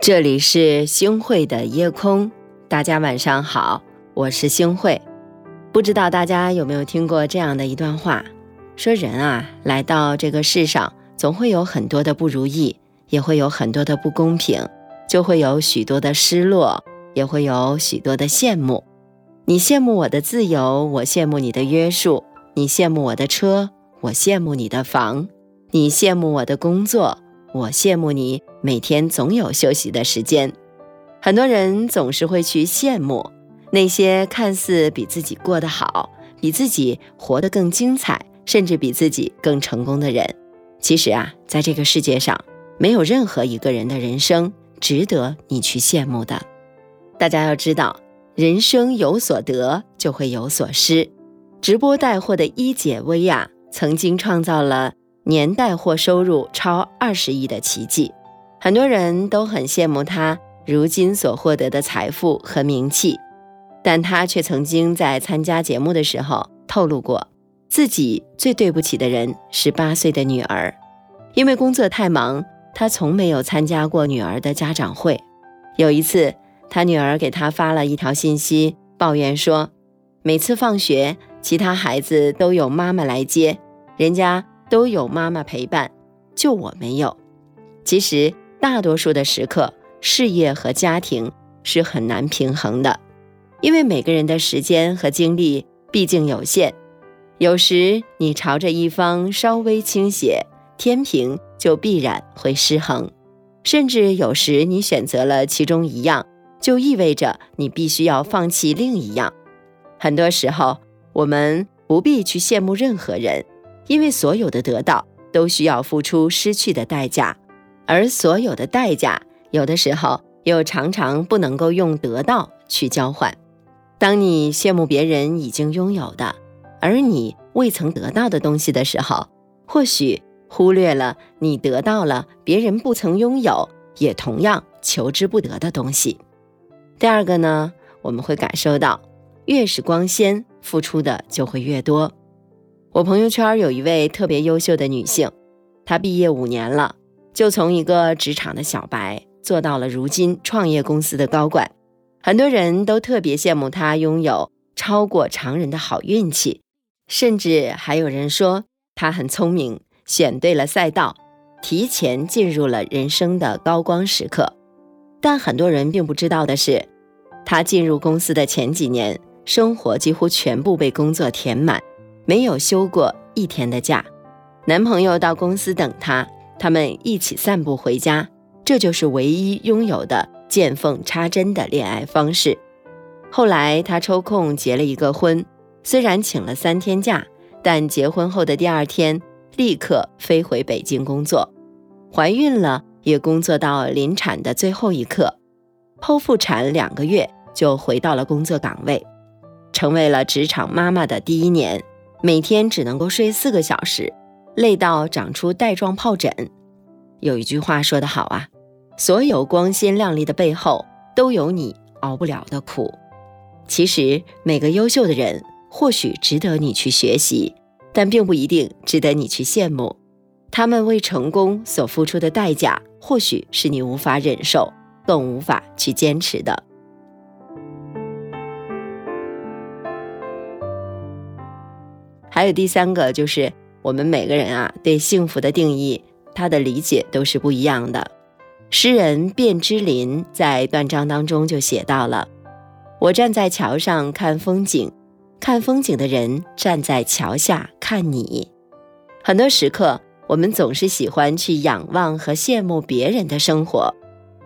这里是星汇的夜空，大家晚上好，我是星汇。不知道大家有没有听过这样的一段话，说人啊来到这个世上，总会有很多的不如意，也会有很多的不公平，就会有许多的失落，也会有许多的羡慕。你羡慕我的自由，我羡慕你的约束；你羡慕我的车，我羡慕你的房；你羡慕我的工作。我羡慕你每天总有休息的时间。很多人总是会去羡慕那些看似比自己过得好、比自己活得更精彩，甚至比自己更成功的人。其实啊，在这个世界上，没有任何一个人的人生值得你去羡慕的。大家要知道，人生有所得就会有所失。直播带货的一姐薇娅曾经创造了。年带货收入超二十亿的奇迹，很多人都很羡慕他如今所获得的财富和名气，但他却曾经在参加节目的时候透露过，自己最对不起的人是八岁的女儿，因为工作太忙，他从没有参加过女儿的家长会。有一次，他女儿给他发了一条信息，抱怨说，每次放学，其他孩子都有妈妈来接，人家。都有妈妈陪伴，就我没有。其实大多数的时刻，事业和家庭是很难平衡的，因为每个人的时间和精力毕竟有限。有时你朝着一方稍微倾斜，天平就必然会失衡；甚至有时你选择了其中一样，就意味着你必须要放弃另一样。很多时候，我们不必去羡慕任何人。因为所有的得到都需要付出失去的代价，而所有的代价有的时候又常常不能够用得到去交换。当你羡慕别人已经拥有的，而你未曾得到的东西的时候，或许忽略了你得到了别人不曾拥有，也同样求之不得的东西。第二个呢，我们会感受到，越是光鲜，付出的就会越多。我朋友圈有一位特别优秀的女性，她毕业五年了，就从一个职场的小白做到了如今创业公司的高管。很多人都特别羡慕她拥有超过常人的好运气，甚至还有人说她很聪明，选对了赛道，提前进入了人生的高光时刻。但很多人并不知道的是，她进入公司的前几年，生活几乎全部被工作填满。没有休过一天的假，男朋友到公司等她，他们一起散步回家，这就是唯一拥有的见缝插针的恋爱方式。后来她抽空结了一个婚，虽然请了三天假，但结婚后的第二天立刻飞回北京工作，怀孕了也工作到临产的最后一刻，剖腹产两个月就回到了工作岗位，成为了职场妈妈的第一年。每天只能够睡四个小时，累到长出带状疱疹。有一句话说得好啊，所有光鲜亮丽的背后都有你熬不了的苦。其实每个优秀的人或许值得你去学习，但并不一定值得你去羡慕。他们为成功所付出的代价，或许是你无法忍受，更无法去坚持的。还有第三个，就是我们每个人啊，对幸福的定义，他的理解都是不一样的。诗人卞之琳在断章当中就写到了：“我站在桥上看风景，看风景的人站在桥下看你。”很多时刻，我们总是喜欢去仰望和羡慕别人的生活。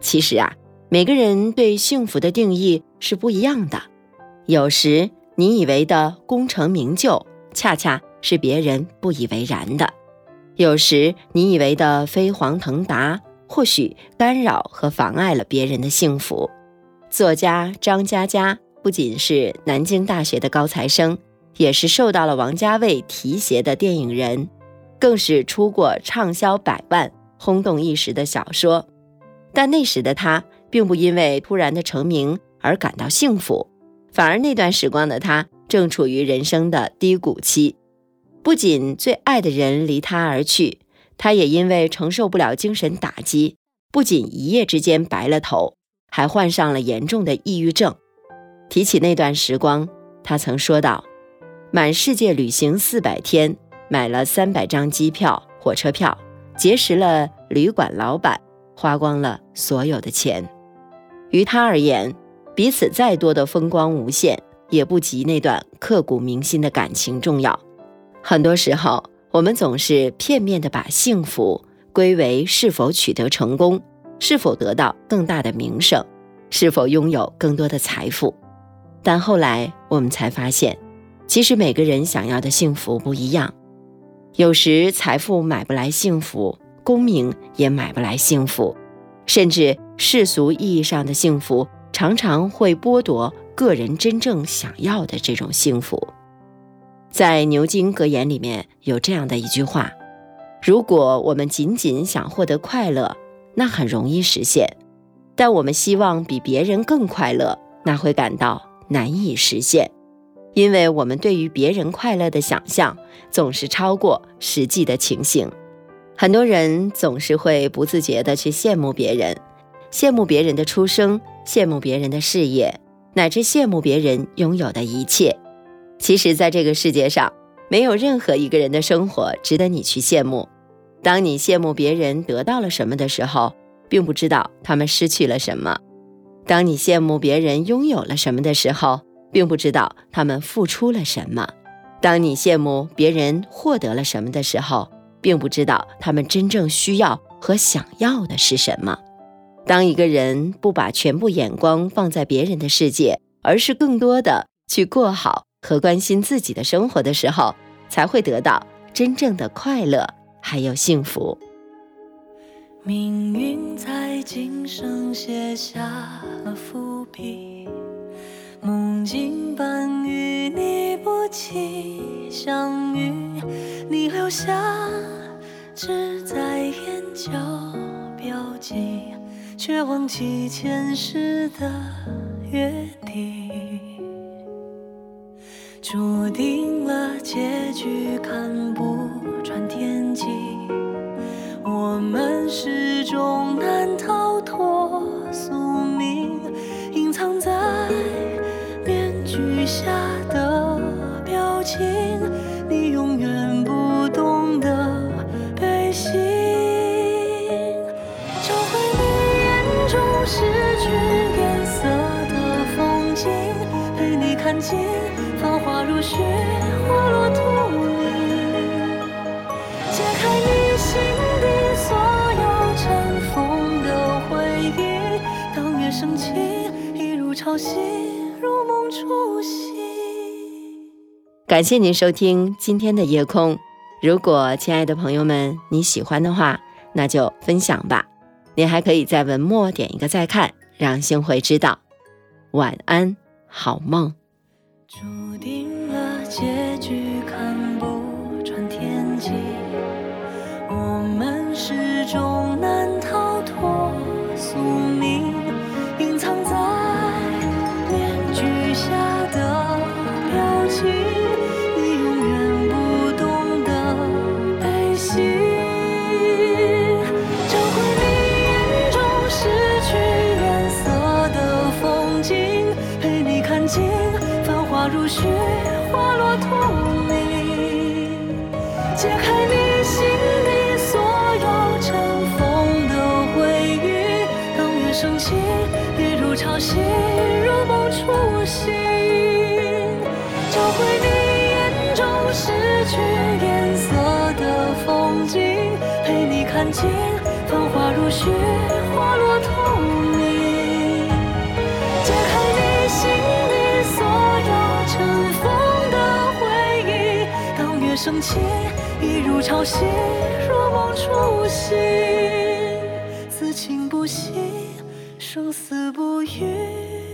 其实啊，每个人对幸福的定义是不一样的。有时你以为的功成名就。恰恰是别人不以为然的。有时你以为的飞黄腾达，或许干扰和妨碍了别人的幸福。作家张嘉佳不仅是南京大学的高材生，也是受到了王家卫提携的电影人，更是出过畅销百万、轰动一时的小说。但那时的他，并不因为突然的成名而感到幸福，反而那段时光的他。正处于人生的低谷期，不仅最爱的人离他而去，他也因为承受不了精神打击，不仅一夜之间白了头，还患上了严重的抑郁症。提起那段时光，他曾说道：“满世界旅行四百天，买了三百张机票、火车票，结识了旅馆老板，花光了所有的钱。于他而言，彼此再多的风光无限，也不及那段刻骨铭心的感情重要。很多时候，我们总是片面的把幸福归为是否取得成功，是否得到更大的名声，是否拥有更多的财富。但后来我们才发现，其实每个人想要的幸福不一样。有时财富买不来幸福，功名也买不来幸福，甚至世俗意义上的幸福，常常会剥夺个人真正想要的这种幸福。在牛津格言里面有这样的一句话：“如果我们仅仅想获得快乐，那很容易实现；但我们希望比别人更快乐，那会感到。”难以实现，因为我们对于别人快乐的想象总是超过实际的情形。很多人总是会不自觉地去羡慕别人，羡慕别人的出生，羡慕别人的事业，乃至羡慕别人拥有的一切。其实，在这个世界上，没有任何一个人的生活值得你去羡慕。当你羡慕别人得到了什么的时候，并不知道他们失去了什么。当你羡慕别人拥有了什么的时候，并不知道他们付出了什么；当你羡慕别人获得了什么的时候，并不知道他们真正需要和想要的是什么。当一个人不把全部眼光放在别人的世界，而是更多的去过好和关心自己的生活的时候，才会得到真正的快乐还有幸福。命运在今生写下了伏笔，梦境般与你不期相遇，你留下只在眼角，却忘记前世的约定，注定了结局看不穿天际。我们是失去颜色的风景，陪你看尽繁华如雪，花落荼蘼，解开你心底所有尘封的回忆，当月。升起，一如潮汐，如梦初醒。感谢您收听今天的夜空。如果亲爱的朋友们你喜欢的话，那就分享吧。您还可以在文末点一个再看，让星回知道。晚安，好梦。注定了结局看不穿天际，我们始终升起，一如潮汐，如梦初醒。找回你眼中失去颜色的风景，陪你看尽繁华如许花落荼蘼，解开你心里所有尘封的回忆。当月。升起，一如潮汐，如梦初醒，此情不息，生死不渝。